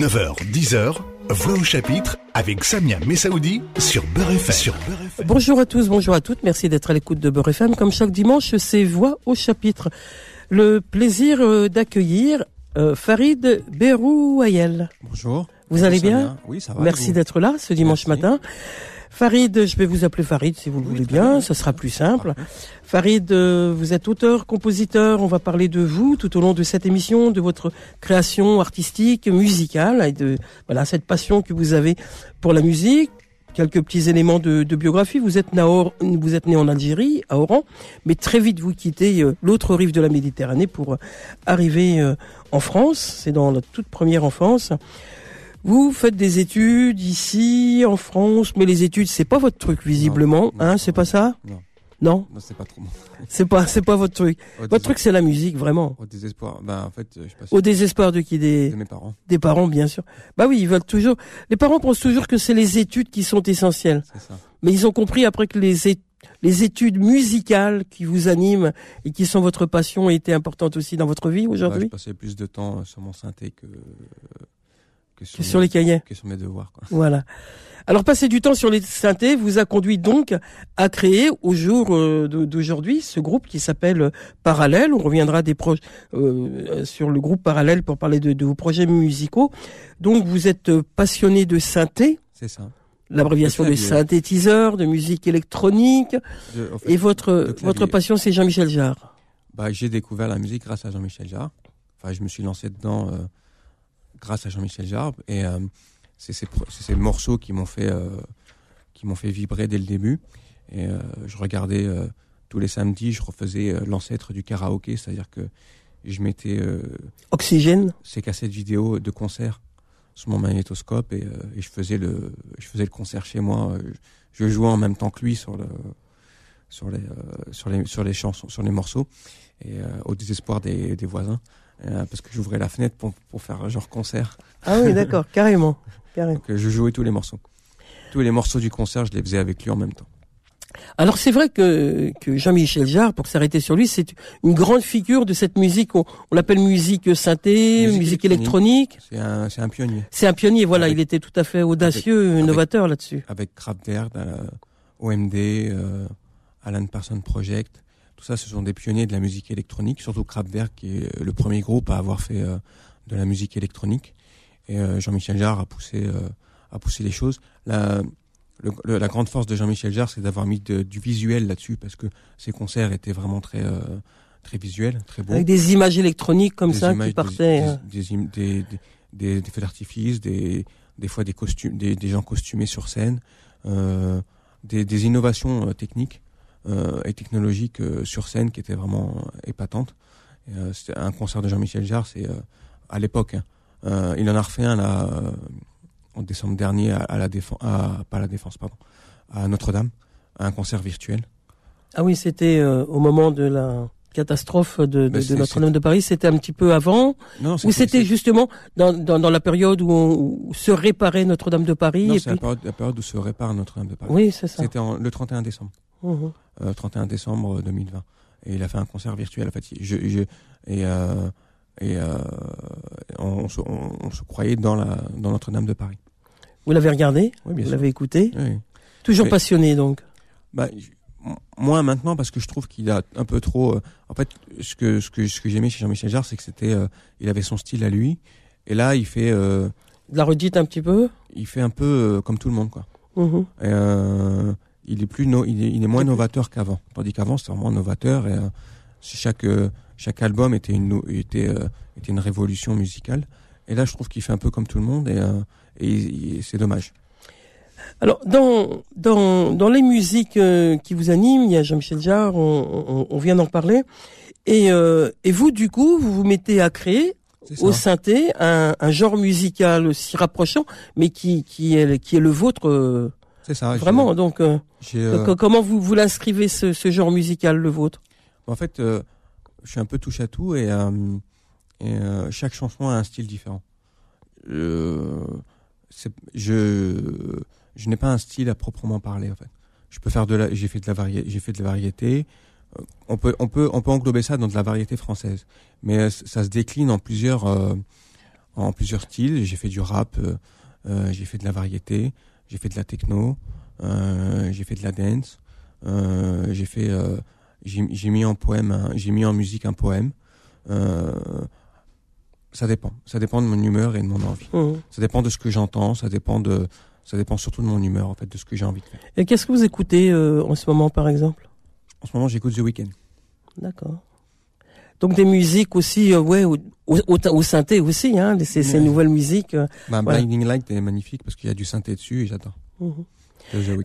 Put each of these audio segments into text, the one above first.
9h, 10h, Voix au chapitre avec Samia Messaoudi sur Beurre FM. Bonjour à tous, bonjour à toutes. Merci d'être à l'écoute de Beurre FM. Comme chaque dimanche, c'est Voix au chapitre. Le plaisir euh, d'accueillir euh, Farid Berouayel. Bonjour. Vous allez bien Oui, ça va. Merci d'être là ce dimanche Merci. matin. Farid, je vais vous appeler Farid si vous le Oui, voulez bien, bien. ce sera plus simple. Farid, euh, vous êtes auteur, compositeur, on va parler de vous tout au long de cette émission, de votre création artistique, musicale, et de voilà cette passion que vous avez pour la musique. Quelques petits éléments de, de biographie. Vous êtes, vous êtes né en Algérie, à Oran, mais très vite vous quittez euh, l'autre rive de la Méditerranée pour euh, arriver en France. C'est dans la toute première enfance. Vous faites des études ici en France, mais les études c'est pas votre truc visiblement, Non, hein C'est pas ça Non, Non, non c'est pas trop c'est pas c'est pas votre truc. Au Votre truc c'est la musique vraiment. Au désespoir. Ben, en fait, je sais pas Au désespoir de qui des de mes parents. des parents bien sûr. Bah oui, ils veulent toujours. Les parents pensent toujours que c'est les études qui sont essentielles, C'est ça. mais ils ont compris après que les é- les études musicales qui vous animent et qui sont votre passion étaient importantes aussi dans votre vie Bah, je aujourd'hui passais plus de temps euh, sur mon synthé que, que sur, que sur les cahiers. que sur mes devoirs. Quoi. Voilà. Alors passer du temps sur les synthés vous a conduit donc à créer au jour euh, d'aujourd'hui ce groupe qui s'appelle euh, Parallèle. On reviendra des projets euh, sur le groupe Parallèle pour parler de, de vos projets musicaux. Donc vous êtes passionné de synthé, C'est ça. l'abréviation De synthétiseur, de musique électronique. Je- en fait, Et votre votre passion c'est Jean-Michel Jarre. bah, j'ai découvert la musique grâce à Jean-Michel Jarre. Enfin, je me suis lancé dedans euh, grâce à Jean-Michel Jarre. Et euh, c'est ces, morceaux qui m'ont fait, euh, qui m'ont fait vibrer dès le début. Et euh, je regardais tous les samedis, je refaisais l'ancêtre du karaoké, c'est-à-dire que je mettais Oxygène? ces cassettes vidéo de concert sur mon magnétoscope et, et je faisais le je faisais le concert chez moi je jouais en même temps que lui sur le sur les sur les sur les chansons sur les morceaux et au désespoir des, des voisins euh, parce que j'ouvrais la fenêtre pour pour faire genre concert Ah oui d'accord carrément carrément. donc euh, je jouais tous les morceaux tous les morceaux du concert je les faisais avec lui en même temps Alors c'est vrai que, que Jean-Michel Jarre, pour s'arrêter sur lui, c'est une grande figure de cette musique, on, on l'appelle musique synthé, musique, Musique électronique. c'est un c'est un pionnier C'est un pionnier, voilà, Avec- il était tout à fait audacieux, avec- innovateur là-dessus. avec Kraftwerk, euh, OMD, euh, Alan Parsons Project. Tout ça, ce sont des pionniers de la musique électronique, surtout Kraftwerk qui est le premier groupe à avoir fait euh, de la musique électronique. Et euh, Jean-Michel Jarre a poussé, euh, a poussé les choses. La, le- le- la grande force de Jean-Michel Jarre, c'est d'avoir mis de- du visuel là-dessus parce que ses concerts étaient vraiment très, euh, très visuels, très beaux Avec des images électroniques comme des ça images, qui partaient. des, euh. des, des, feux d'artifice, des, des fois des costumes, des, gens costumés sur scène, euh, des, innovations euh, techniques euh, et technologiques euh, sur scène qui étaient vraiment euh, épatantes. Et, euh, C'était un concert de Jean-Michel Jarre, c'est euh, à l'époque. hein. Euh, il en a refait un là euh, en décembre dernier à, à la défense, à, pas à la défense, pardon, à Notre-Dame, à un concert virtuel. Ah oui, c'était euh, au moment de la catastrophe de, de- Mais de c'est- Notre-Dame de Paris, c'était un petit peu avant, Non, ou c'était justement dans, dans, dans la période où, on, où se réparait Notre-Dame de Paris. non, c'est la puis... la période où se répare Notre-Dame de Paris. Oui, c'est ça. C'était le 31 décembre. Mhm. euh, 31 décembre 2020 et il a fait un concert virtuel en fait je, je et euh, et euh, on, se, on- on se croyait dans la dans Notre-Dame de Paris Vous l'avez regardé, oui bien vous l'avez écouté, Oui. toujours Mais- passionné donc? bah moins maintenant parce que je trouve qu'il a un peu trop euh, en fait ce que ce que ce que j'aimais chez Jean-Michel Jarre c'est que c'était euh, il avait son style à lui et là il fait euh, De la redite un petit peu? il fait un peu comme tout le monde quoi. Et, euh, il est plus no- il, est, il est moins novateur qu'avant. Tandis qu'avant c'était vraiment novateur et euh, chaque euh, chaque album était une était euh, était une révolution musicale. Et là je trouve qu'il fait un peu comme tout le monde et, et, et c'est dommage. Alors, dans, dans, dans les musiques euh, qui vous animent, il y a Jean-Michel Jarre, on, on, on vient d'en parler. Et, euh, et vous, du coup, vous vous mettez à créer au synthé un, un genre musical si rapprochant, mais qui, qui, est, qui est le vôtre euh, c'est ça vraiment. Donc, euh, j'ai, euh, co- comment vous, vous l'inscrivez, ce, ce genre musical, le vôtre? En fait euh, je suis un peu touche à tout et, euh, et chaque chanson a un style différent. Je je n'ai pas un style à proprement parler en fait. Je peux faire de la j'ai fait de la variété j'ai fait de la variété. Euh, on peut on peut on peut englober ça dans de la variété française. Mais euh, ça se décline en plusieurs euh, en plusieurs styles. J'ai fait du rap, j'ai fait de la variété, j'ai fait de la techno, euh, j'ai fait de la dance, euh, j'ai fait, euh, j'ai mis en poème, j'ai mis en musique un poème. Ça dépend, ça dépend de mon humeur et de mon envie. Mhm. Ça dépend de ce que j'entends, ça dépend de, ça dépend surtout de mon humeur en fait, de ce que j'ai envie de faire. Et qu'est-ce que vous écoutez en ce moment, par exemple? En ce moment, j'écoute The Weeknd. D'accord. Donc des musiques aussi, euh, ouais, au, au, au, synthé aussi, hein, ces, ces Ouais. nouvelles musiques. euh. Bah, Voilà. Blinding Light est magnifique parce qu'il y a du synthé dessus et j'adore. Mhm.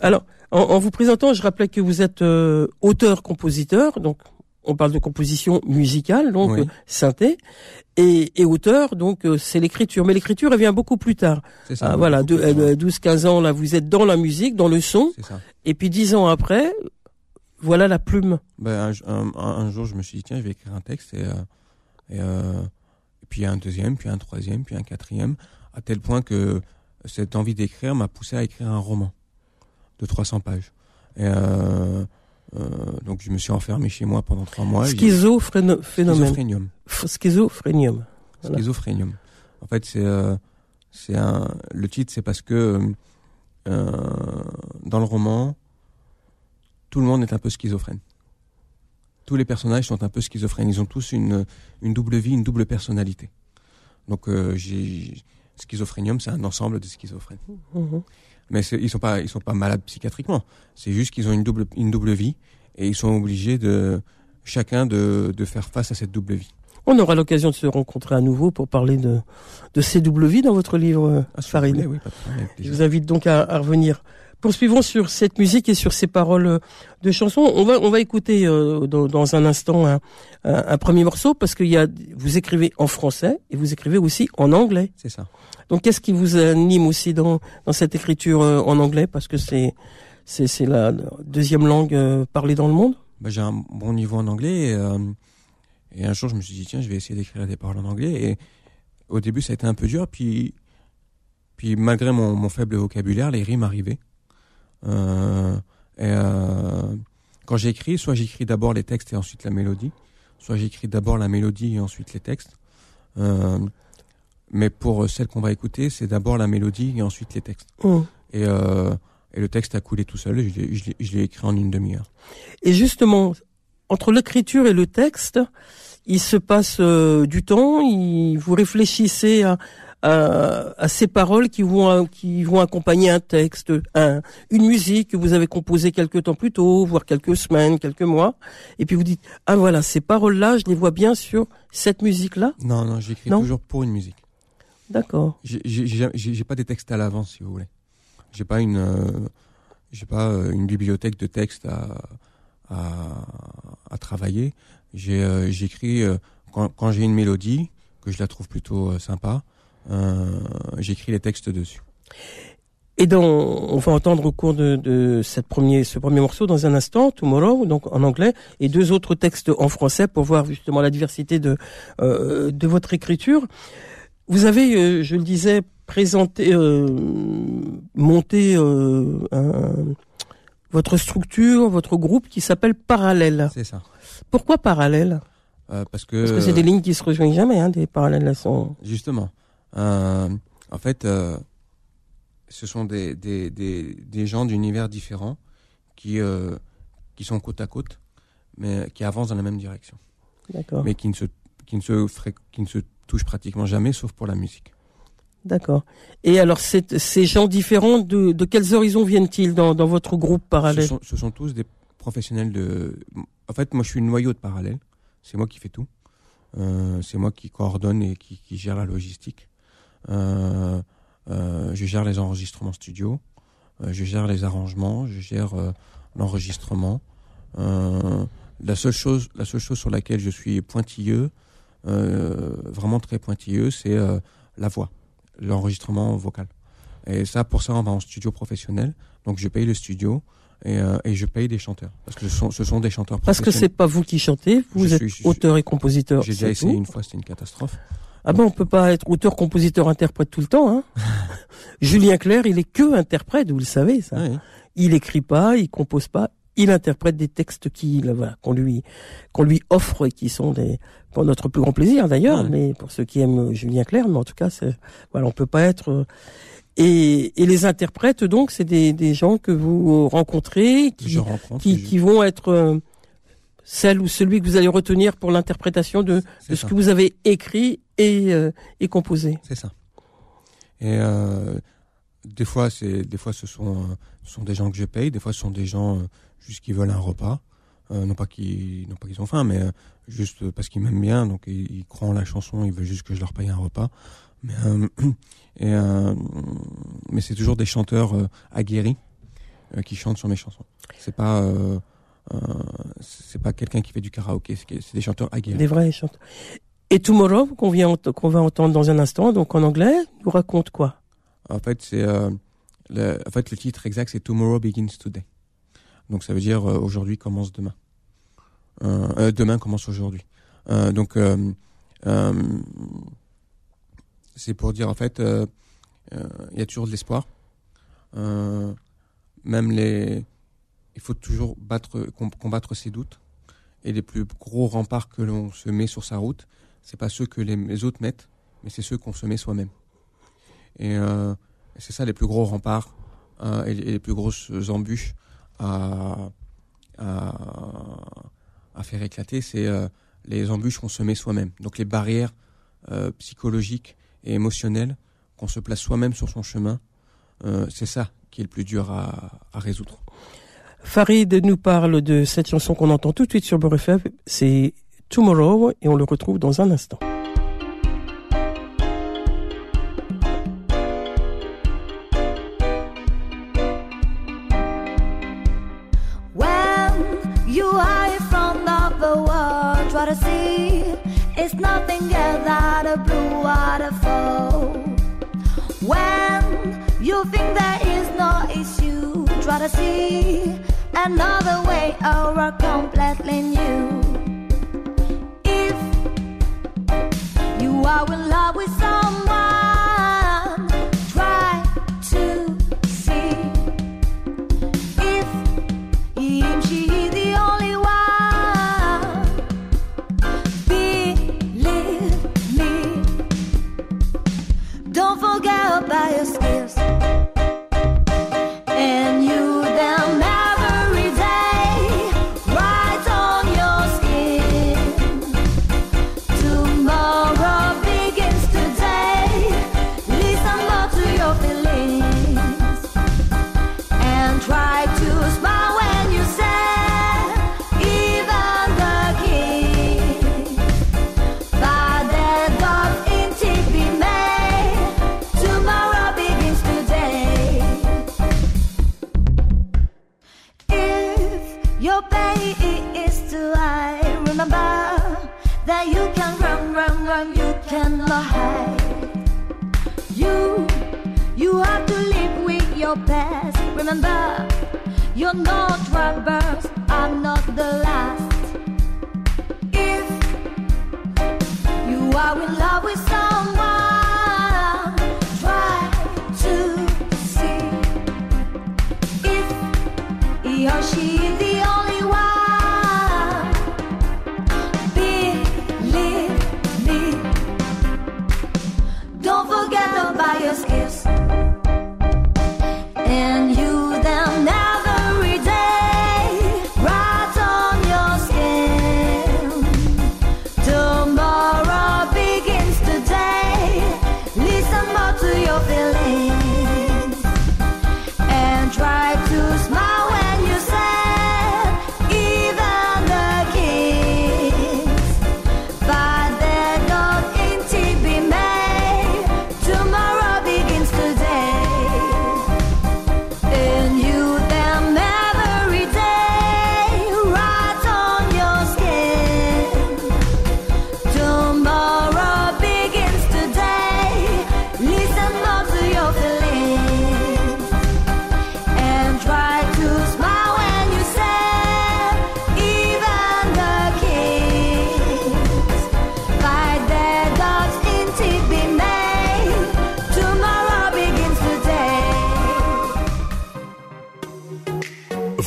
Alors, en, en vous présentant, je rappelais que vous êtes euh, auteur-compositeur, donc on parle de composition musicale, donc Oui. euh, synthé, et, et auteur, donc euh, c'est l'écriture. Mais l'écriture, elle vient beaucoup plus tard. c'est ça. Ah, voilà, beaucoup de, plus euh, loin. 12-15 ans, là, vous êtes dans la musique, dans le son, C'est ça. et puis 10 ans après, voilà la plume. Ben, un, un- un- un jour, je me suis dit, tiens, je vais écrire un texte. Et, euh, et, euh, et puis un deuxième, puis un troisième, puis un quatrième, à tel point que cette envie d'écrire m'a poussé à écrire un roman de 300 pages. Et euh, euh, donc, je me suis enfermé chez moi pendant trois mois. Schizophrénium. Schizophrénium. Voilà. Schizophrénium. En fait, c'est euh, c'est un le titre, c'est parce que dans le roman, tout le monde est un peu schizophrène. Tous les personnages sont un peu schizophrènes. Ils ont tous une une double vie, une double personnalité. Donc, euh, j'ai schizophrénium, c'est un ensemble de schizophrènes. Mhm. Mais ils sont pas ils sont pas malades psychiatriquement. C'est juste qu'ils ont une double une double vie et ils sont obligés de chacun de de faire face à cette double vie. On aura l'occasion de se rencontrer à nouveau pour parler de, de CW dans votre livre, euh, Ah, voulez, oui, problème, Je vous invite donc à, à revenir. Poursuivons sur cette musique et sur ces paroles euh, de chansons. On va on va écouter euh, dans, dans un instant un, un, un premier morceau parce qu'il y a vous écrivez en français et vous écrivez aussi en anglais. C'est ça. Donc qu'est-ce qui vous anime aussi dans dans cette écriture euh, en anglais? Parce que c'est c'est c'est la deuxième langue parlée dans le monde. bah, j'ai un bon niveau en anglais et, euh, et un jour je me suis dit tiens je vais essayer d'écrire des paroles en anglais et au début ça a été un peu dur puis puis malgré mon, mon faible vocabulaire les rimes arrivaient et euh, quand j'écris soit j'écris d'abord les textes et ensuite la mélodie soit j'écris d'abord la mélodie et ensuite les textes euh, mais pour celle qu'on va écouter c'est d'abord la mélodie et ensuite les textes Hum. et euh, et le texte a coulé tout seul je l'ai- je écrit en une demi-heure Et justement, entre l'écriture et le texte, il se passe euh, du temps. Il, vous réfléchissez à, à, à ces paroles qui vont qui vont accompagner un texte, un, une musique que vous avez composée quelques temps plus tôt, voire quelques semaines, quelques mois. Et puis vous dites ah voilà ces paroles-là, je les vois bien sur cette musique-là. Non, non, j'écris toujours pour une musique. D'accord. J'ai- pas des textes à l'avance, si vous voulez. J'ai pas une, euh, j'ai pas euh, une bibliothèque de textes à, à, à travailler. J'ai, euh, j'écris euh, quand, quand j'ai une mélodie que je la trouve plutôt euh, sympa. Euh, j'écris les textes dessus. Et dans, on va entendre au cours de, de cette premier, ce premier morceau dans un instant, Tomorrow, donc en anglais, et deux autres textes en français pour voir justement la diversité de, euh, de votre écriture. Vous avez, euh, je le disais, présenté, euh, monté un- votre structure, votre groupe qui s'appelle Parallèle. C'est ça. Pourquoi Parallèle? Parce que, Parce que c'est des lignes qui se rejoignent jamais, hein, des parallèles là sont. Justement. Euh, en fait, euh, ce sont des, des, des, des gens d'univers différents qui, euh, qui sont côte à côte, mais qui avancent dans la même direction, D'accord. mais qui ne, se, qui, ne se fré- qui ne se touchent pratiquement jamais, sauf pour la musique. D'accord. Et alors, ces gens différents, de, de quels horizons viennent-ils dans, dans votre groupe Ce parallèle sont, ce sont tous des professionnels de... En fait, moi, je suis le noyau de parallèle. C'est moi qui fais tout. Euh, c'est moi qui coordonne et qui, qui gère la logistique. Euh, euh, je gère les enregistrements studio. Euh, je gère les arrangements. Je gère l'enregistrement. La seule chose, la seule chose sur laquelle je suis pointilleux, vraiment très pointilleux, c'est la voix, l'enregistrement vocal. Et ça, pour ça, on va en studio professionnel. Donc, je paye le studio et, euh, et je paye des chanteurs parce que ce sont, ce sont des chanteurs Parce que c'est pas vous qui chantez, vous Je êtes suis- auteur et compositeur. J'ai déjà essayé tout. une fois, c'était une catastrophe. Ah ben, on peut pas être auteur, compositeur, interprète tout le temps. Hein. Julien Clerc, il est que interprète, vous le savez ça. Il écrit pas, il compose pas, il interprète des textes qui, là, voilà, qu'on lui, qu'on lui offre et qui sont des, pour notre plus grand plaisir d'ailleurs, Ouais. mais pour ceux qui aiment Julien Clerc, mais en tout cas, c'est, voilà, on peut pas être. euh, et, et les interprètes, donc, c'est des, des gens que vous rencontrez, qui, rencontre. qui vont être euh, celle ou celui que vous allez retenir pour l'interprétation de, ce que vous avez écrit et, euh, et composé. C'est ça. Et euh, des fois, c'est des fois ce sont ce sont des gens que je paye, des fois ce sont des gens euh, juste qui veulent un repas, euh, non pas qu'ils non pas qu'ils ont faim, mais juste parce qu'ils m'aiment bien, donc ils, ils croient en la chanson, ils veulent juste que je leur paye un repas. Mais et mais c'est toujours des chanteurs aguerris qui chantent sur mes chansons. C'est pas euh, c'est pas quelqu'un qui fait du karaoké, c'est des chanteurs aguerris. Des vrais chanteurs. Et Tomorrow, qu'on qu'on va entendre dans un instant, donc en anglais, nous raconte quoi? En fait, c'est euh, le, en fait le titre exact, c'est Tomorrow Begins Today. Donc ça veut dire euh, aujourd'hui commence demain. Euh, euh, demain commence aujourd'hui. Euh, donc euh, euh, c'est pour dire en fait, il y a toujours de l'espoir. Euh, même les, il faut toujours battre, com- combattre ses doutes. Et les plus gros remparts que l'on se met sur sa route, c'est pas ceux que les, autres mettent, mais c'est ceux qu'on se met soi-même. Et euh, c'est ça les plus gros remparts euh, et, les- plus grosses embûches à, à, faire éclater, c'est euh, les embûches qu'on se met soi-même. Donc les barrières psychologiques et émotionnelles qu'on se place soi-même sur son chemin, c'est ça qui est le plus dur à, à résoudre. Farid nous parle de cette chanson qu'on entend tout de suite sur Beurre c'est Tomorrow, et on le retrouve dans un instant. Another way or a completely new. If you are in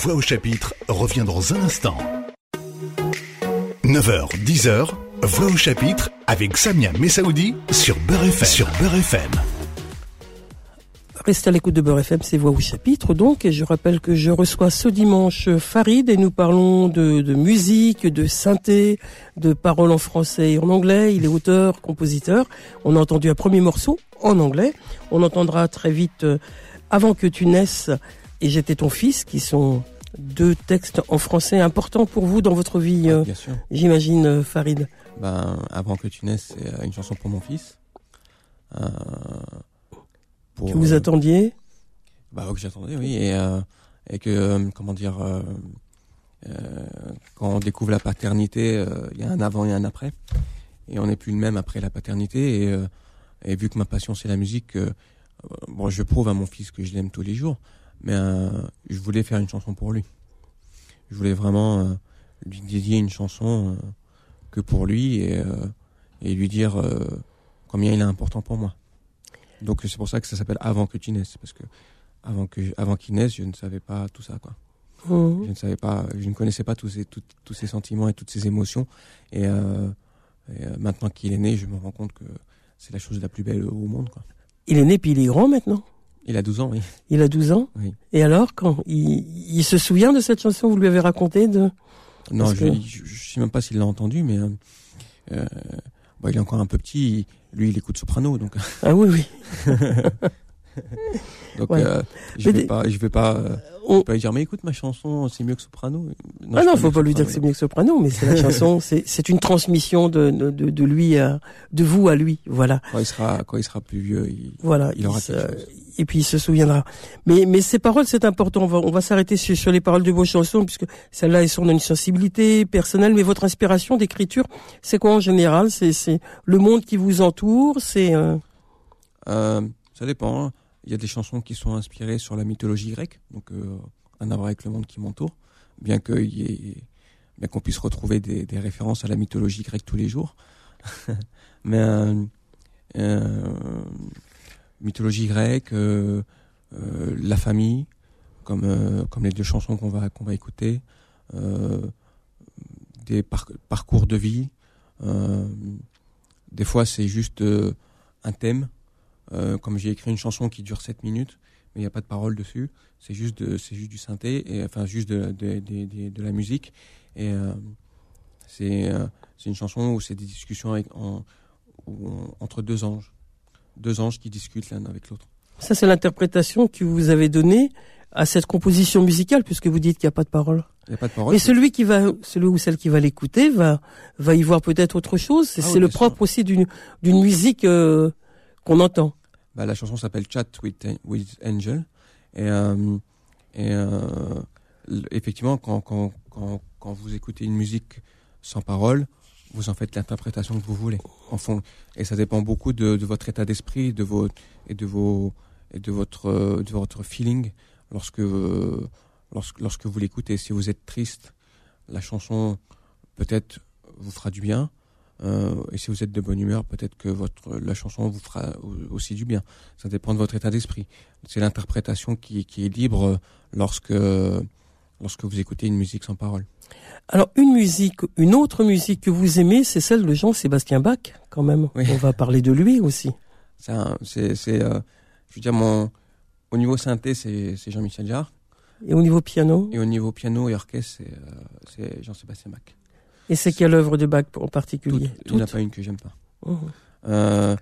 Voix au chapitre revient dans un instant. 9h, 10h Voix au chapitre avec Samia Messaoudi sur Beurre FM. Sur Beurre FM. Restez à l'écoute de Beurre FM, c'est Voix au chapitre donc. Et je rappelle que je reçois ce dimanche Farid et nous parlons de, musique, de synthé, de paroles en français et en anglais. Il est auteur, compositeur. On a entendu un premier morceau en anglais. On entendra très vite euh, Avant que tu naisses et J'étais ton fils, qui sont deux textes en français importants pour vous dans votre vie, euh, Bien sûr. j'imagine, euh, Farid. Ben, avant que tu naisses, c'est euh, une chanson pour mon fils. Euh, pour, Que vous euh, attendiez. Bah, que j'attendais, oui. Et, euh, et que, euh, comment dire, euh, euh, quand on découvre la paternité, euh, il y a un avant et un après. Et on n'est plus le même après la paternité. Et, euh, et vu que ma passion, c'est la musique, euh, euh, bon, je prouve à mon fils que je l'aime tous les jours. Mais euh, je voulais faire une chanson pour lui. Je voulais vraiment euh, lui dédier une chanson euh, que pour lui et, et lui dire combien il est important pour moi. Donc c'est pour ça que ça s'appelle Avant que tu naisses, parce que avant que avant qu'il naisse, je ne savais pas tout ça quoi. Mhm. Je ne savais pas, je ne connaissais pas tous ces tout- tous ces sentiments et toutes ces émotions. Et, euh, et, euh, maintenant qu'il est né, je me rends compte que c'est la chose la plus belle au monde quoi. Il est né puis il est grand maintenant? Il a 12 ans, oui. Il a 12 ans. Oui. Et alors, quand il, il se souvient de cette chanson, vous lui avez raconté de. Non, Parce je, je sais même pas s'il l'a entendu, mais euh, euh, bon, il est encore un peu petit. Lui, il écoute soprano, donc Ah oui, oui. donc Ouais. euh, je Mais vais des- pas, vais On- vais pas lui dire mais écoute ma chanson, c'est mieux que soprano. ah je non, faut pas lui dire que c'est mieux que soprano, mais c'est la chanson, c'est c'est une transmission de, de, de, lui à, de vous à lui, voilà, Quand il sera, quand il sera plus vieux, il, voilà. il aura quelque chose. et puis il se souviendra. Mais mais ces paroles, c'est important. On va on va s'arrêter sur, sur les paroles de vos chansons puisque celles-là, elles sont d'une sensibilité personnelle. Mais votre inspiration d'écriture, c'est quoi en général? C'est c'est le monde qui vous entoure. C'est euh, Euh, ça dépend. hein. Il y a des chansons qui sont inspirées sur la mythologie grecque, donc euh, un à voir avec le monde qui m'entoure, bien qu'on puisse retrouver des, références à la mythologie grecque tous les jours. Mais euh, euh, mythologie grecque, la famille, comme les deux chansons qu'on va écouter, des par- parcours de vie. des fois, c'est juste un thème euh, comme j'ai écrit une chanson qui dure 7 minutes, mais il n'y a pas de parole dessus, c'est juste, de- c'est juste du synthé, et, enfin juste de, de, de, de- de la musique. Et euh, c'est euh, c'est une chanson où c'est des discussions avec, en, où on- entre deux anges. Deux anges qui discutent l'un avec l'autre. ça, c'est l'interprétation que vous avez donnée à cette composition musicale, puisque vous dites qu'il n'y a pas de parole. Il n'y a pas de parole. Mais celui qui va, celui ou celle qui va l'écouter va, va y voir peut-être autre chose. C'est Ah oui, c'est le sûr. propre aussi d'une, d'une musique qu'on entend. Bah, la chanson s'appelle Chat with, with Angel. Et, euh, euh, effectivement, quand, quand, quand, quand vous écoutez une musique sans parole, vous en faites l'interprétation que vous voulez. En fond, et ça dépend beaucoup de, de votre état d'esprit, de vos et de vos et de votre de votre feeling lorsque lorsque lorsque vous l'écoutez. Si vous êtes triste, la chanson peut-être vous fera du bien. Euh, et si vous êtes de bonne humeur, peut-être que votre la chanson vous fera au- aussi du bien. Ça dépend de votre état d'esprit. C'est l'interprétation qui, qui est libre euh, lorsque lorsque vous écoutez une musique sans parole. Alors une musique, une autre musique que vous aimez, c'est celle de Jean-Sébastien Bach, quand même. Oui. On va parler de lui aussi. C'est c'est euh, je veux dire mon au niveau synthé c'est Jean-Michel Jarre Et au niveau piano, et au niveau piano et orchestre c'est euh, c'est Jean-Sébastien Bach. Et c'est quelle œuvre de Bach en Toutes, particulier il n'y en a Toutes pas une que j'aime pas. Mhm. Euh,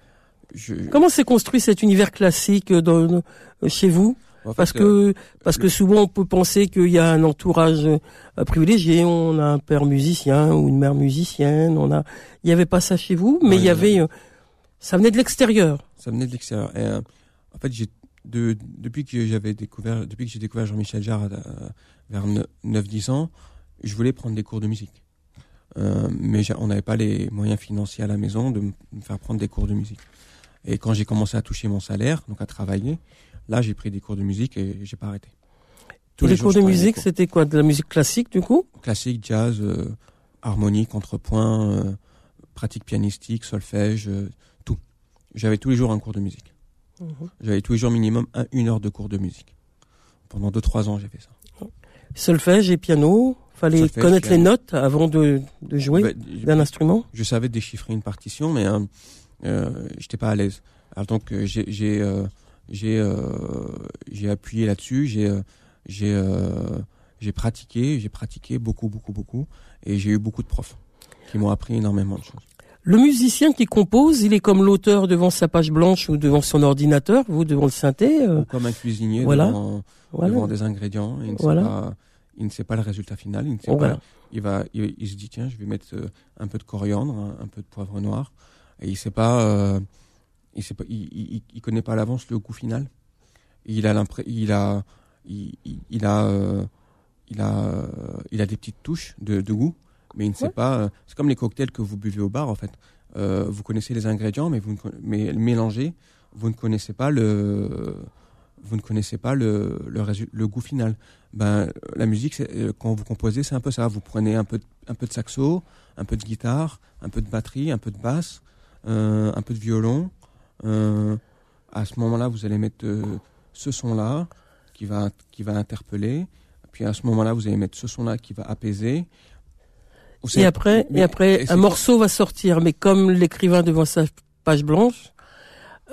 je, Comment s'est construit cet univers classique dans, chez vous en fait, Parce euh, que parce que souvent on peut penser qu'il y a un entourage euh, privilégié, on a un père musicien ou une mère musicienne, on a il y avait pas ça chez vous, mais il y avait euh, ça venait de l'extérieur. Ça venait de l'extérieur. Et, en fait, j'ai de, depuis que j'avais découvert, depuis que j'ai découvert Jean-Michel Jarre vers 9-10 ans, je voulais prendre des cours de musique. Euh, mais on n'avait pas les moyens financiers à la maison de me faire prendre des cours de musique. Et quand j'ai commencé à toucher mon salaire, donc à travailler, là j'ai pris des cours de musique et j'ai pas arrêté. Et les jours, cours de musique, c'était quoi? De la musique classique du coup? Classique, jazz, euh, harmonie, contrepoint, euh, pratique pianistique, solfège, euh, tout. J'avais tous les jours un cours de musique. Mhm. J'avais tous les jours minimum un- une heure de cours de musique. Pendant deux trois ans, j'ai fait ça. Solfège et piano, Fallait connaître les notes avant de, de jouer Bah, d'un instrument. je savais déchiffrer une partition, mais euh, euh, j'étais pas à l'aise. Alors donc euh, j'ai j'ai euh, j'ai euh, appuyé là-dessus, j'ai j'ai j'ai pratiqué, j'ai pratiqué beaucoup beaucoup beaucoup, et j'ai eu beaucoup de profs qui m'ont appris énormément de choses. Le musicien qui compose, il est comme l'auteur devant sa page blanche ou devant son ordinateur, vous devant le synthé. Ou comme un cuisinier voilà. devant, voilà. devant des ingrédients, il ne, Voilà. sait pas, il ne sait pas le résultat final, il ne sait Oh, voilà. pas, il va, il, il se dit tiens, je vais mettre euh, un peu de coriandre, un, un peu de poivre noir, et il sait pas, euh, il sait pas, il, il, il connaît pas à l'avance le goût final. Il a il a, il, a, euh, il a, euh, il a des petites touches de, de goût, mais il ne sait Ouais. pas. euh, c'est comme les cocktails que vous buvez au bar en fait. Vous connaissez les ingrédients, mais vous ne, mais mélangés, vous ne connaissez pas le, vous ne connaissez pas le, le, goût final. Ben, la musique, euh, quand vous composez, c'est un peu ça. Vous prenez un peu, de, un peu de saxo, un peu de guitare, un peu de batterie, un peu de basse, euh, un peu de violon. Euh, à ce moment-là, vous allez mettre euh, ce son-là qui va, qui va interpeller. Puis à ce moment-là, vous allez mettre ce son-là qui va apaiser. Et après, mais- et après, et un morceau va sortir, mais comme l'écrivain devant sa page blanche,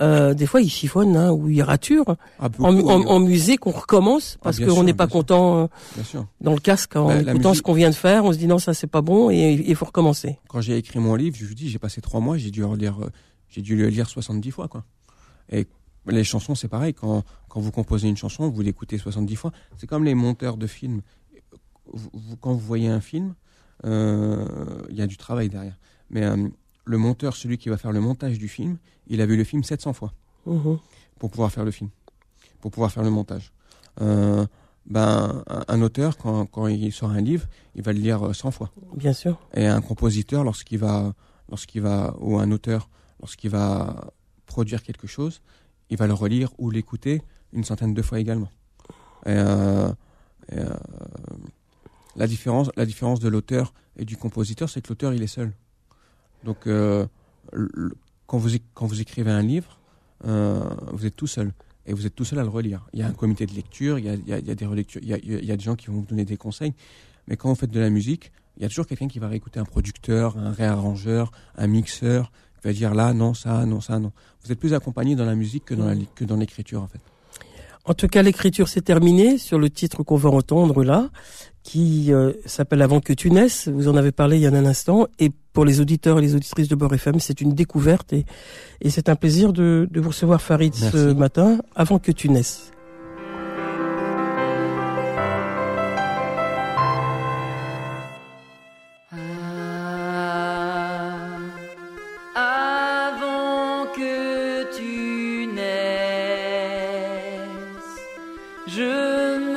euh, des fois il chiffonne hein, ou il rature. Ah, beaucoup, En, en- oui, en musique, on recommence parce Ah, qu'on n'est pas content euh, dans le casque en Bah, écoutant musique- ce qu'on vient de faire. On se dit non, ça c'est pas bon et il faut recommencer. quand j'ai écrit mon livre, je vous dis, j'ai passé trois mois, j'ai dû relire, euh, j'ai dû le lire 70 fois, quoi. Et les chansons, c'est pareil. Quand, quand vous composez une chanson, vous l'écoutez 70 fois. C'est comme les monteurs de films. Vous- vous- quand vous voyez un film, euh, il y a du travail derrière. Mais le monteur, celui qui va faire le montage du film, il a vu le film 700 fois Mhm. pour pouvoir faire le film, pour pouvoir faire le montage. Euh, ben, un, auteur, quand, quand il sort un livre, il va le lire euh, 100 fois. Bien sûr. Et un compositeur, lorsqu'il va, lorsqu'il va, ou un auteur, lorsqu'il va produire quelque chose, il va le relire ou l'écouter une centaine de fois également. Et, euh, et, euh, la différence, la différence de l'auteur et du compositeur, c'est que l'auteur, il est seul. Donc, euh, quand vous, quand vous écrivez un livre, euh, vous êtes tout seul. Et vous êtes tout seul à le relire. Il y a un comité de lecture, il y a, des relectures, il y a, des gens qui vont vous donner des conseils. Mais quand vous faites de la musique, il y a toujours quelqu'un qui va réécouter un producteur, un réarrangeur, un mixeur, qui va dire là, non, ça, non, ça, non. Vous êtes plus accompagné dans la musique que dans l'écriture, en fait. En tout cas, l'écriture s'est terminée sur le titre qu'on va entendre là, qui euh, s'appelle Avant que tu naisses. Vous en avez parlé il y a un instant. Et pour les auditeurs et les auditrices de Beurre FM, c'est une découverte et, et c'est un plaisir de, de vous recevoir Farid ce matin, Avant que tu naisses. Ah, avant que tu naisses, je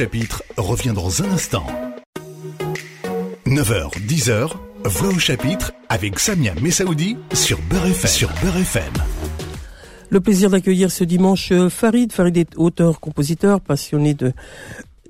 chapitre revient dans un instant. 9h, 10h, Voix au chapitre avec Samia Messaoudi sur Beurre FM. Sur Beurre FM. Le plaisir d'accueillir ce dimanche euh, Farid. Farid est auteur, compositeur, passionné de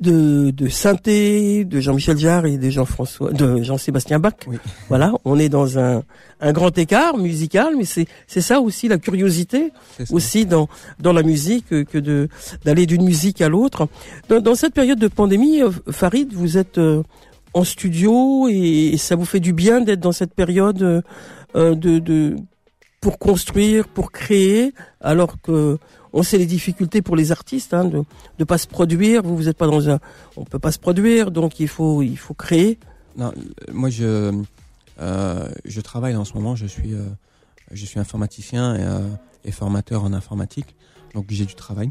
de, de synthé, de Jean-Michel Jarre et de Jean-François, de Jean-Sébastien Bach. Oui. Voilà, on est dans un, un grand écart musical, mais c'est c'est ça aussi la curiosité aussi dans dans la musique euh, que de d'aller d'une musique à l'autre. Dans, dans cette période de pandémie, euh, Farid, vous êtes euh, en studio et, et ça vous fait du bien d'être dans cette période de, de pour construire, pour créer, alors que on sait les difficultés pour les artistes hein, de de pas se produire. Vous vous êtes pas dans un, on peut pas se produire, donc il faut il faut créer. Non, euh, moi je euh, je travaille en ce moment. Je suis euh, je suis informaticien et, et formateur en informatique, donc j'ai du travail.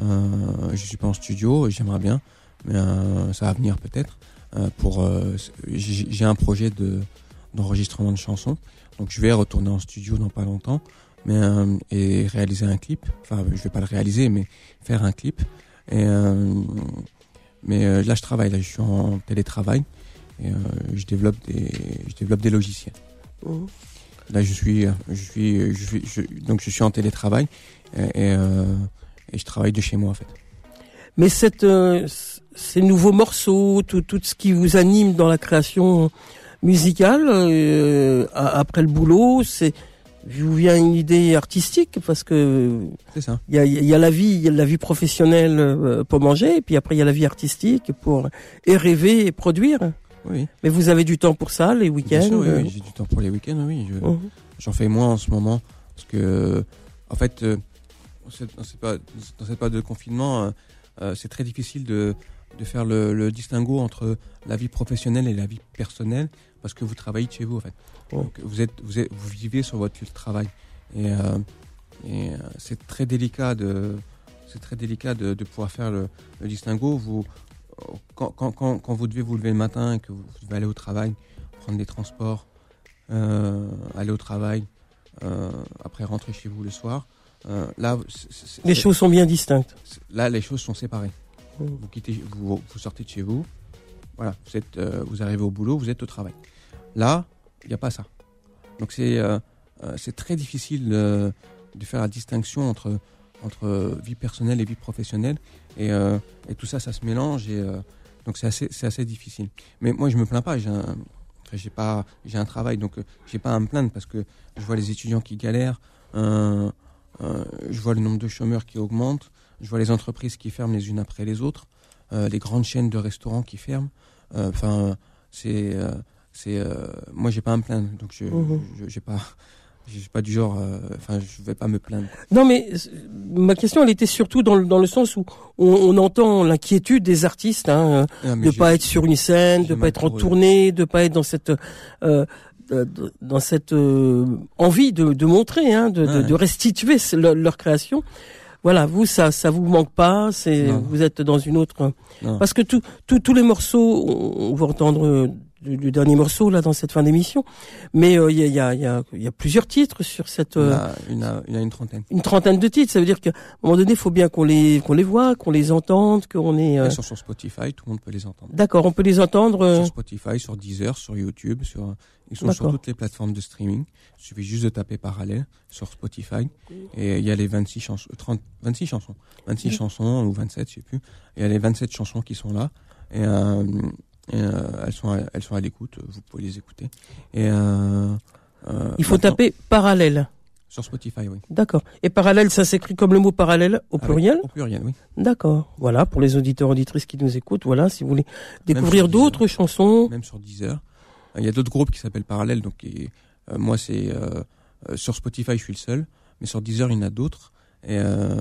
Je suis pas en studio, j'aimerais bien, mais ça va venir peut-être. Pour j'ai un projet de d'enregistrement de chansons, donc je vais retourner en studio dans pas longtemps, mais euh, et réaliser un clip. Enfin, je vais pas le réaliser, mais faire un clip. Et euh, mais euh, là, je travaille. Là, je suis en télétravail et je développe des je développe des logiciels. Mhm. Là, je suis je suis je suis je- donc je suis en télétravail et et, et je travaille de chez moi en fait. Mais cette, ces nouveaux morceaux, tout, tout ce qui vous anime dans la création musicale, euh, après le boulot, c'est vous vient une idée artistique parce que C'est ça. il y a, y a la vie, il y a la vie professionnelle euh, pour manger, et puis après il y a la vie artistique pour et rêver et produire. Oui. Mais vous avez du temps pour ça, les week-ends. sûr, oui, euh, oui, j'ai du temps pour les week-ends. Oui, je- mhm. J'en fais moins en ce moment parce que, en fait, euh, dans cette, dans cette période, de confinement, c'est très difficile de, de faire le, le distinguo entre la vie professionnelle et la vie personnelle parce que vous travaillez de chez vous en fait. Ouais. Donc, vous êtes, vous êtes, vous vivez sur votre lieu de travail et, euh, et euh, c'est très délicat de, c'est très délicat de, de pouvoir faire le, le distinguo. Vous, quand, quand, quand, quand vous devez vous lever le matin et que vous devez aller au travail, prendre des transports, euh, aller au travail, euh, après rentrer chez vous le soir. Euh, là, Les choses sont bien distinctes. là, les choses sont séparées. Vous quittez, vous, sortez de chez vous. Voilà, vous êtes, euh, vous arrivez au boulot, vous êtes au travail. Là, il n'y a pas ça. Donc c'est, euh, euh, c'est très difficile de faire la distinction entre entre vie personnelle et vie professionnelle. Et, et tout ça, ça se mélange. Et donc c'est assez, assez difficile. Mais moi, je me plains pas. J'ai un, pas, j'ai un travail, donc j'ai pas à me plaindre parce que je vois les étudiants qui galèrent. je vois le nombre de chômeurs qui augmente. Je vois les entreprises qui ferment les unes après les autres. euh, les grandes chaînes de restaurants qui ferment. Euh, Enfin, c'est, euh, c'est, euh, moi, j'ai pas à me plaindre. Donc je, je- j'ai pas, j'ai pas du genre. euh, Enfin, je vais pas me plaindre. Non, mais ma question, elle était surtout dans le, dans le sens où on, on entend l'inquiétude des artistes. Hein, Ah, de pas être sur une scène, de pas être en tournée, de pas être dans cette euh, dans cette euh, envie de, de montrer, hein, de, de, Ouais. de restituer leur création. Voilà, vous ça ça vous manque pas, c'est vous êtes dans une autre Non. parce que tout- tout- tous les morceaux, on, on va entendre euh, le, le dernier morceau là dans cette fin d'émission, mais euh, il y, a, y, a, y, a, y a plusieurs titres sur cette Il y euh, il y en a- en a une trentaine. une trentaine de titres. Ça veut dire qu'à un moment donné, il faut bien qu'on les qu'on les voit, qu'on les entende, qu'on est. euh, Ils sont sur Spotify, tout le monde peut les entendre. D'accord, on peut les entendre. euh, Sur Spotify, sur Deezer, sur YouTube, sur ils sont sur toutes les plateformes de streaming. Il suffit juste de taper parallèle sur Spotify et il y a les 26 chansons, 30, 26 chansons, 26 Oui. chansons ou 27, je sais plus. Il y a les 27 chansons qui sont là et, euh, et, euh, elles sont à, elles sont à l'écoute. Vous pouvez les écouter. Et euh, euh, Il faut taper parallèle. sur Spotify, oui. D'accord. Et parallèle, ça s'écrit comme le mot parallèle au Avec- pluriel Au pluriel, oui. D'accord. Voilà, pour les auditeurs auditrices qui nous écoutent, voilà, si vous voulez découvrir d'autres chansons. même sur Deezer. Il y a d'autres groupes qui s'appellent Parallèle, donc et, euh, moi c'est euh, euh, sur Spotify je suis le seul, mais sur Deezer il y en a d'autres et euh,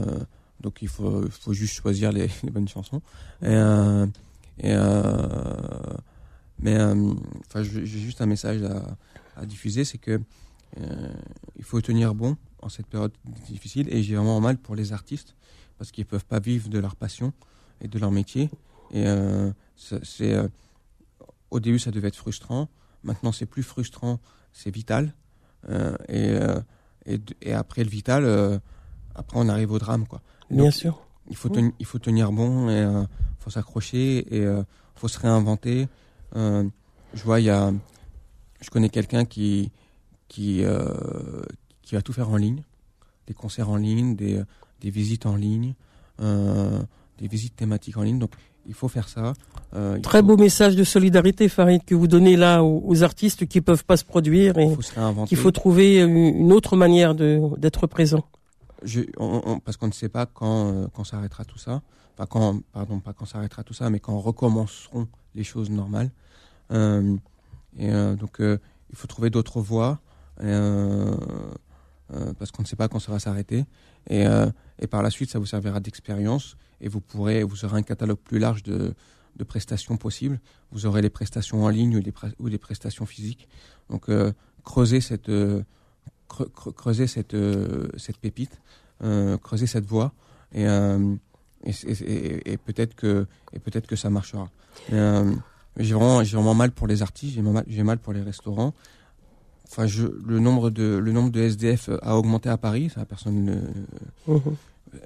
donc il faut faut juste choisir les, les bonnes chansons. Et, euh, et euh, mais euh, enfin j'ai juste un message à, à diffuser, c'est que euh, il faut tenir bon en cette période difficile et j'ai vraiment mal pour les artistes parce qu'ils peuvent pas vivre de leur passion et de leur métier et euh, c'est euh, au début, ça devait être frustrant. Maintenant, c'est plus frustrant, c'est vital. Euh, et, euh, et, après le vital, euh, après, on arrive au drame, quoi. Bien Donc, sûr. Il faut Mm. tenir, il faut tenir bon et euh, faut s'accrocher et euh, faut se réinventer. Euh, je vois, il y a, je connais quelqu'un qui qui euh, qui va tout faire en ligne, des concerts en ligne, des des visites en ligne, des visites thématiques en ligne. Donc il faut faire ça. Très faut- beau message de solidarité, Farid, que vous donnez là aux, aux artistes qui peuvent pas se produire et qu'il faut trouver une une autre manière de d'être présent. Parce qu'on ne sait pas quand, euh, quand s'arrêtera tout ça. Enfin, quand, pardon, pas quand s'arrêtera tout ça, mais quand recommenceront les choses normales. Euh, et euh, donc, il faut trouver d'autres voies, parce qu'on ne sait pas quand ça va s'arrêter. Et, par la suite, ça vous servira d'expérience, et vous pourrez, vous aurez un catalogue plus large de, prestations possibles. Vous aurez les prestations en ligne ou les, prestations physiques. Donc, creuser cette, creuser cette, euh, cette pépite, euh, creuser cette voie, et, euh, et, et- et- et peut-être que, et peut-être que ça marchera. J'ai vraiment, j'ai vraiment mal pour les artistes, j'ai mal, j'ai mal pour les restaurants. Enfin, je, le nombre de, le nombre de SDF a augmenté à Paris, ça personne ne,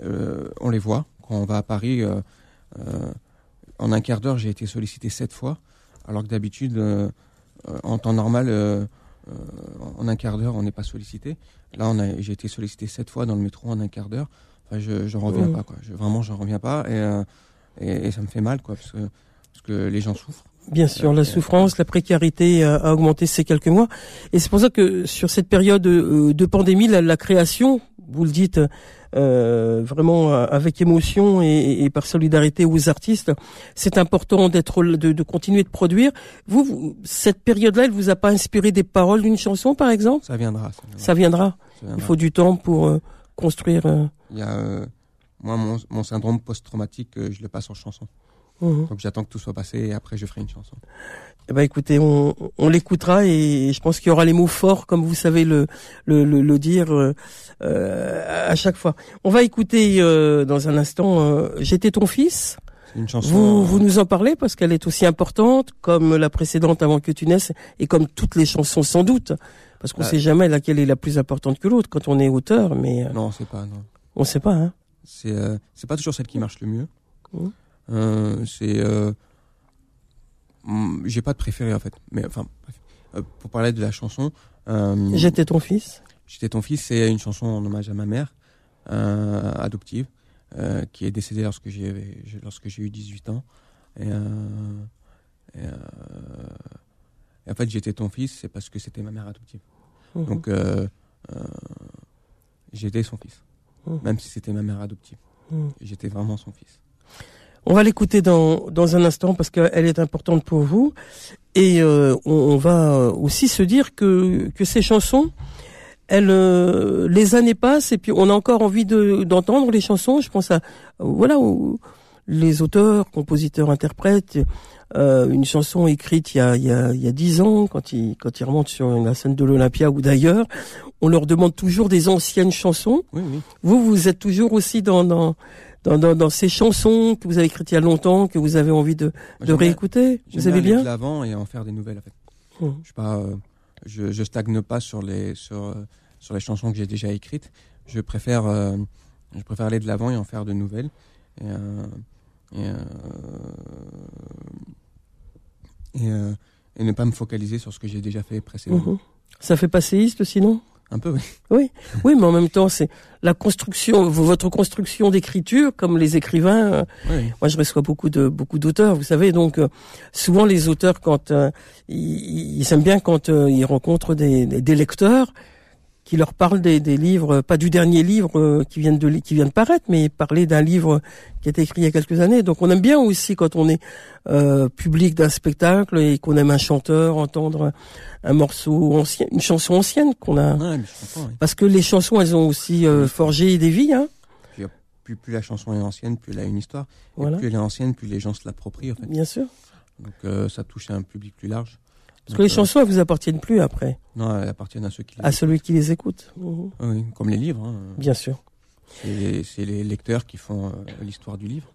euh, on les voit quand on va à Paris. euh, euh, en un quart d'heure, j'ai été sollicité sept fois, alors que d'habitude, en temps normal, euh, euh, en un quart d'heure, on n'est pas sollicité. Là, j'ai été sollicité sept fois dans le métro en un quart d'heure. Enfin, je, j'en reviens Mhm. pas, quoi. Je, vraiment, j'en reviens pas, et, euh, et, et ça me fait mal, quoi, parce que, parce que les gens souffrent. Bien sûr, la souffrance, la précarité a, a augmenté ces quelques mois. Et c'est pour ça que sur cette période euh, de pandémie, la, la création, vous le dites euh, vraiment euh, avec émotion et, et par solidarité aux artistes, c'est important d'être de, de continuer de produire. Vous, vous cette période-là, elle vous a pas inspiré des paroles d'une chanson, par exemple? Ça viendra. Ça viendra, Ça. Il faut du temps pour euh, construire. euh, Il y a, euh, moi, mon, mon syndrome post-traumatique, je le passe en chanson. mhm. Donc, j'attends que tout soit passé et après, je ferai une chanson. Eh ben écoutez, on, on l'écoutera et je pense qu'il y aura les mots forts, comme vous savez le le, le, le dire euh, euh, à chaque fois. On va écouter euh, dans un instant euh, J'étais ton fils. Une chanson. Vous euh, vous nous en parlez parce qu'elle est aussi importante comme la précédente avant que tu naisses et comme toutes les chansons sans doute, parce qu'on Ah. sait jamais laquelle est la plus importante que l'autre quand on est auteur, mais euh, Non, c'est pas. Non. on sait pas. Hein. C'est euh, c'est pas toujours celle qui marche le mieux. Euh, c'est j'ai pas de préféré en fait. Mais enfin, bref. Euh, pour parler de la chanson, euh, J'étais ton fils. J'étais ton fils, c'est une chanson en hommage à ma mère euh, adoptive qui est décédée lorsque j'ai lorsque j'ai eu 18 ans. Et, et, et en fait, j'étais ton fils, c'est parce que c'était ma mère adoptive. Mhm. Donc, euh, euh, j'étais son fils, Mhm. même si c'était ma mère adoptive. Mhm. J'étais vraiment son fils. On va l'écouter dans, dans un instant parce qu'elle est importante pour vous. Et euh, on, on va euh, aussi se dire que, que ces chansons, elles, euh, les années passent et puis on a encore envie de, d'entendre les chansons. Je pense à voilà aux- les auteurs, compositeurs, interprètes. euh, une chanson écrite il y a il y a il y a dix ans quand ils quand ils remontent sur la scène de l'Olympia ou d'ailleurs, on leur demande toujours des anciennes chansons. Oui, oui. Vous, vous êtes toujours aussi dans, dans, dans, dans, dans ces chansons que vous avez écrites il y a longtemps, que vous avez envie de, de bien- réécouter. Vous aller bien de l'avant et en faire des nouvelles en fait. Mhm. Je pas, euh, je, je stagne pas sur les sur euh, sur les chansons que j'ai déjà écrites. Je préfère euh, je préfère aller de l'avant et en faire de nouvelles. Et, euh, et, et, et ne pas me focaliser sur ce que j'ai déjà fait précédemment. Mhm. Ça fait passéiste sinon? Un peu, oui. Oui, oui, mais en même temps, c'est la construction, votre construction d'écriture, comme les écrivains. euh, Oui, moi, je reçois beaucoup de beaucoup d'auteurs, vous savez. Donc, euh, souvent, les auteurs, quand euh, ils, ils aiment bien quand ils rencontrent des, des lecteurs qui leur parlent des, des livres, pas du dernier livre euh, qui vient de qui vient de paraître, mais parler d'un livre qui a été écrit il y a quelques années. Donc, on aime bien aussi quand on est euh, public d'un spectacle et qu'on aime un chanteur entendre un morceau ancien, une chanson ancienne qu'on a. Ouais, comprends. oui. Parce que les chansons, elles ont aussi euh, forgé des vies, hein. Plus, plus la chanson est ancienne, plus elle a une histoire. Et plus elle est ancienne, plus les gens se l'approprient en fait. bien sûr. Donc euh, ça touche à un public plus large. Parce que les chansons, elles vous appartiennent plus après, Non, elles appartiennent à ceux qui les à celui qui les écoute. Mhm. Ah Oui, comme les livres. hein. Bien sûr. C'est c'est les lecteurs qui font euh, l'histoire du livre.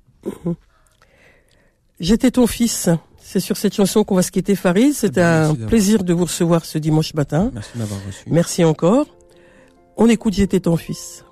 J'étais ton fils. C'est sur cette chanson qu'on va se quitter, Farid. C'était Eh ben, un plaisir de vous recevoir ce dimanche matin. Merci de m'avoir reçu. Merci encore. On écoute J'étais ton fils.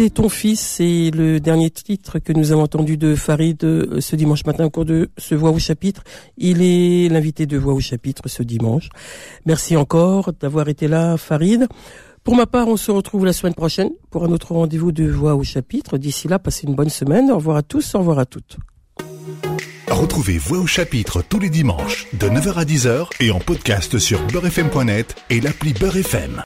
J'étais ton fils, c'est le dernier titre que nous avons entendu de Farid euh, ce dimanche matin au cours de ce Voix au chapitre. Il est l'invité de Voix au chapitre ce dimanche. Merci encore d'avoir été là, Farid. Pour ma part, on se retrouve la semaine prochaine pour un autre rendez-vous de Voix au chapitre. D'ici là, passez une bonne semaine. Au revoir à tous, au revoir à toutes. Retrouvez Voix au chapitre tous les dimanches de 9h à 10h et en podcast sur beurrefm.net et l'appli Beurre FM.